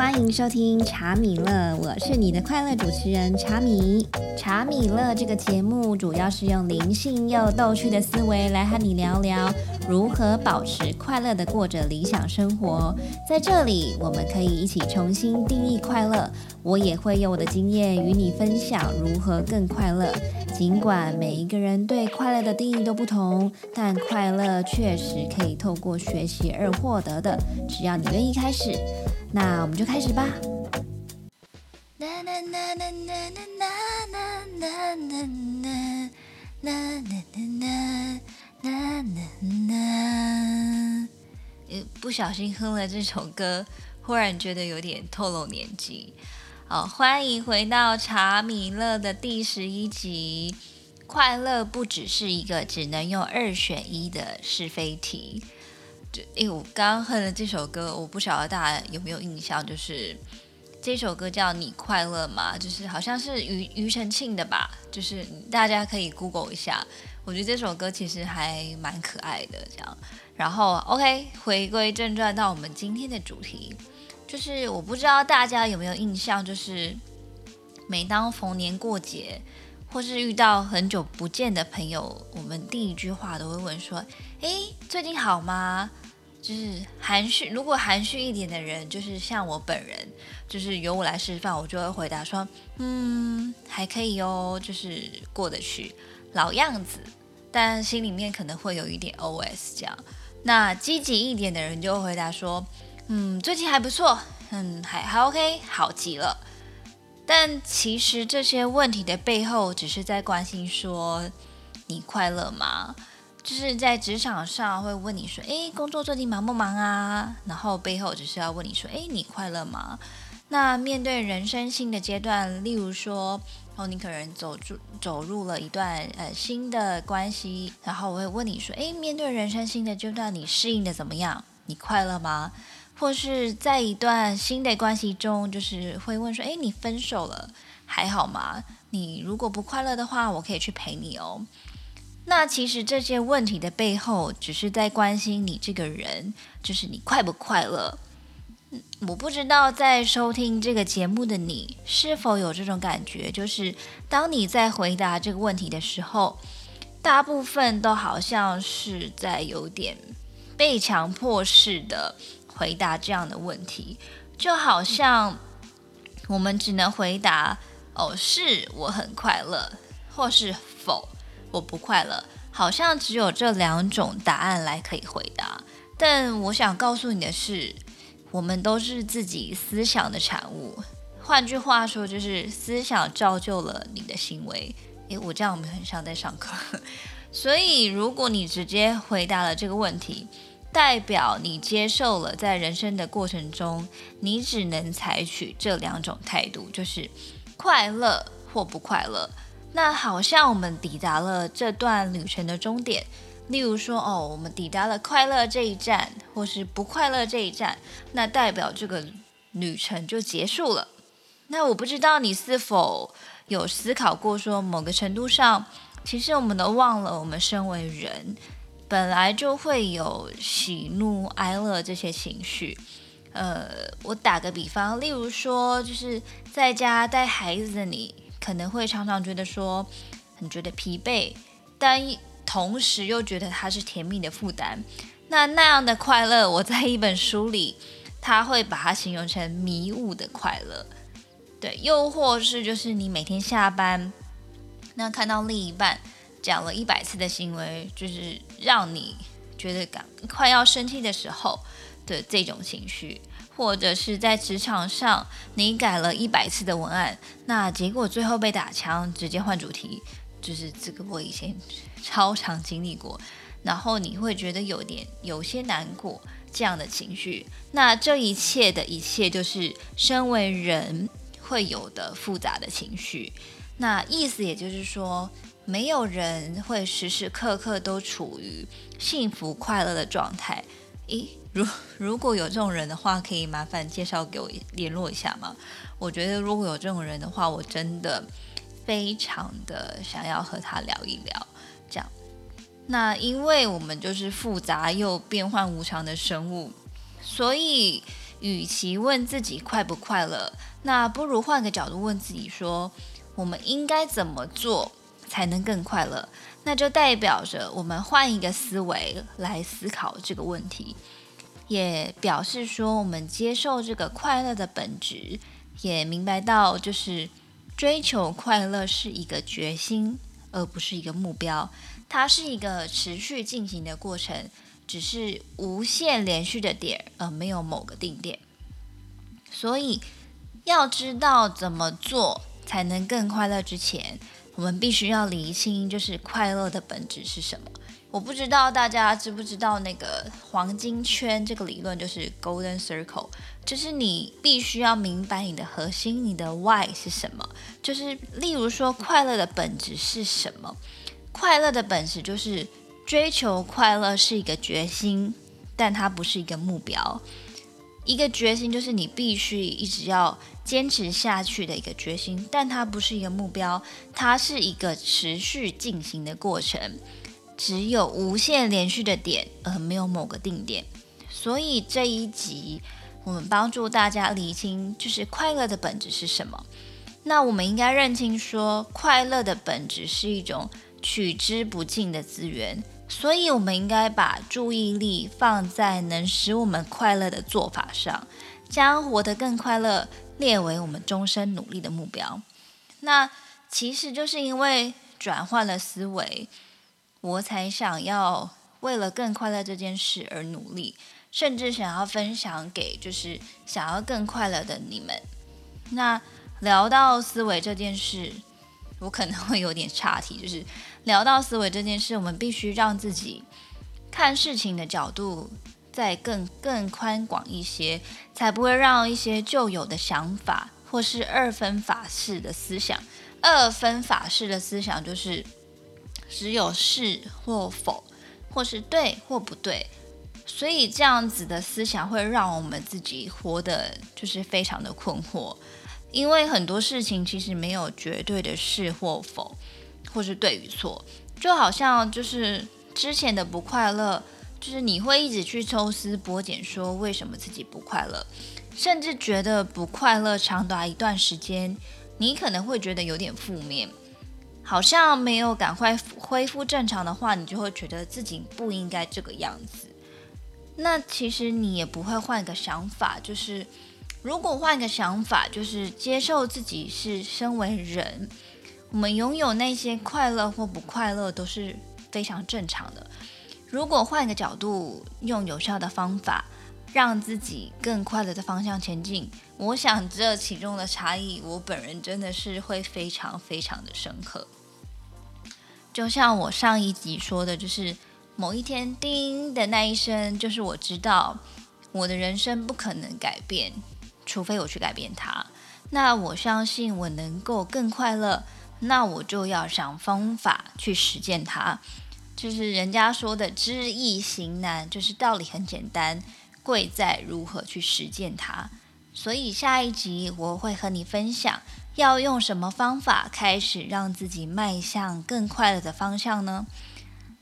欢迎收听茶米乐，我是你的快乐主持人茶米。茶米乐这个节目主要是用灵性又逗趣的思维来和你聊聊如何保持快乐的过着理想生活。在这里，我们可以一起重新定义快乐，我也会用我的经验与你分享如何更快乐。尽管每一个人对快乐的定义都不同，但快乐确实可以透过学习而获得的。只要你愿意开始，那我们就开始吧。不小心哼了这首歌，忽然觉得有点透露年纪。好，欢迎回到查米勒的第十一集。快乐不只是一个只能用二选一的是非题。就，哎，我刚刚哼的这首歌，我不晓得大家有没有印象，就是这首歌叫《你快乐吗》，就是好像是庾庾澄庆的吧，就是大家可以 Google 一下。我觉得这首歌其实还蛮可爱的，这样。然后，OK，回归正传，到我们今天的主题。就是我不知道大家有没有印象，就是每当逢年过节，或是遇到很久不见的朋友，我们第一句话都会问说：“诶，最近好吗？”就是含蓄，如果含蓄一点的人，就是像我本人，就是由我来示范，我就会回答说：“嗯，还可以哦，就是过得去，老样子。”但心里面可能会有一点 OS 这样。那积极一点的人就会回答说。嗯，最近还不错，嗯，还还 OK，好极了。但其实这些问题的背后，只是在关心说你快乐吗？就是在职场上会问你说，诶，工作最近忙不忙啊？然后背后只是要问你说，诶，你快乐吗？那面对人生新的阶段，例如说，哦，你可能走入走入了一段呃新的关系，然后我会问你说，诶，面对人生新的阶段，你适应的怎么样？你快乐吗？或是在一段新的关系中，就是会问说：“哎，你分手了还好吗？你如果不快乐的话，我可以去陪你哦。”那其实这些问题的背后，只是在关心你这个人，就是你快不快乐。我不知道在收听这个节目的你是否有这种感觉，就是当你在回答这个问题的时候，大部分都好像是在有点被强迫式的。回答这样的问题，就好像我们只能回答“哦，是我很快乐”或是“否，我不快乐”，好像只有这两种答案来可以回答。但我想告诉你的是，我们都是自己思想的产物。换句话说，就是思想造就了你的行为。诶，我这样我们很像在上课。所以，如果你直接回答了这个问题，代表你接受了，在人生的过程中，你只能采取这两种态度，就是快乐或不快乐。那好像我们抵达了这段旅程的终点，例如说，哦，我们抵达了快乐这一站，或是不快乐这一站，那代表这个旅程就结束了。那我不知道你是否有思考过，说某个程度上，其实我们都忘了，我们身为人。本来就会有喜怒哀乐这些情绪，呃，我打个比方，例如说，就是在家带孩子的你，可能会常常觉得说，很觉得疲惫，但同时又觉得它是甜蜜的负担。那那样的快乐，我在一本书里，他会把它形容成迷雾的快乐，对，又或是就是你每天下班，那看到另一半。讲了一百次的行为，就是让你觉得赶快要生气的时候的这种情绪，或者是在职场上你改了一百次的文案，那结果最后被打枪，直接换主题，就是这个我以前超常经历过，然后你会觉得有点有些难过这样的情绪，那这一切的一切就是身为人会有的复杂的情绪，那意思也就是说。没有人会时时刻刻都处于幸福快乐的状态。咦，如如果有这种人的话，可以麻烦介绍给我联络一下吗？我觉得如果有这种人的话，我真的非常的想要和他聊一聊。这样，那因为我们就是复杂又变幻无常的生物，所以与其问自己快不快乐，那不如换个角度问自己说，我们应该怎么做才能更快乐？那就代表着我们换一个思维来思考这个问题，也表示说我们接受这个快乐的本质，也明白到就是追求快乐是一个决心，而不是一个目标，它是一个持续进行的过程。只是无限连续的点，而没有某个定点。所以要知道怎么做才能更快乐，之前我们必须要理清，就是快乐的本质是什么。我不知道大家知不知道那个黄金圈这个理论，就是 Golden Circle，就是你必须要明白你的核心，你的 Why 是什么。就是例如说，快乐的本质是什么？快乐的本质就是。追求快乐是一个决心，但它不是一个目标。一个决心就是你必须一直要坚持下去的一个决心，但它不是一个目标，它是一个持续进行的过程。只有无限连续的点，而没有某个定点。所以这一集我们帮助大家理清，就是快乐的本质是什么。那我们应该认清说，快乐的本质是一种取之不尽的资源。所以，我们应该把注意力放在能使我们快乐的做法上，将活得更快乐列为我们终身努力的目标。那其实就是因为转换了思维，我才想要为了更快乐这件事而努力，甚至想要分享给就是想要更快乐的你们。那聊到思维这件事。我可能会有点岔题，就是聊到思维这件事，我们必须让自己看事情的角度再更更宽广一些，才不会让一些旧有的想法或是二分法式的思想。二分法式的思想就是只有是或否，或是对或不对，所以这样子的思想会让我们自己活得就是非常的困惑。因为很多事情其实没有绝对的是或否，或是对与错，就好像就是之前的不快乐，就是你会一直去抽丝剥茧，说为什么自己不快乐，甚至觉得不快乐长达一段时间，你可能会觉得有点负面，好像没有赶快恢复正常的话，你就会觉得自己不应该这个样子。那其实你也不会换个想法，就是。如果换个想法，就是接受自己是身为人，我们拥有那些快乐或不快乐都是非常正常的。如果换个角度，用有效的方法，让自己更快乐的方向前进，我想这其中的差异，我本人真的是会非常非常的深刻。就像我上一集说的，就是某一天叮的那一声，就是我知道我的人生不可能改变。除非我去改变它，那我相信我能够更快乐，那我就要想方法去实践它。就是人家说的知易行难，就是道理很简单，贵在如何去实践它。所以下一集我会和你分享，要用什么方法开始让自己迈向更快乐的方向呢？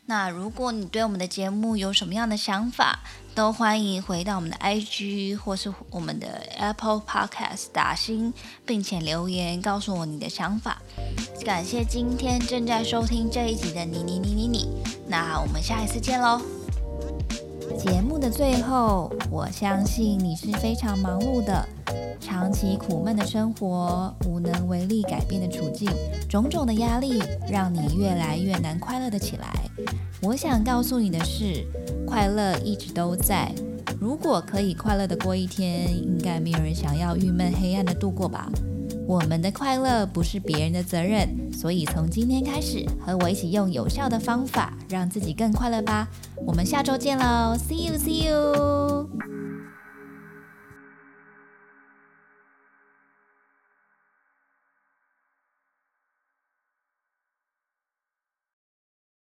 那如果你对我们的节目有什么样的想法，都欢迎回到我们的 IG 或是我们的 Apple Podcast 打星，并且留言告诉我你的想法。感谢今天正在收听这一集的你你你你你，那我们下一次见喽。节目的最后，我相信你是非常忙碌的，长期苦闷的生活，无能为力改变的处境，种种的压力让你越来越难快乐的起来。我想告诉你的是，快乐一直都在。如果可以快乐的过一天，应该没有人想要郁闷黑暗的度过吧。我们的快乐不是别人的责任，所以从今天开始，和我一起用有效的方法，让自己更快乐吧。我们下周见喽，See you, see you。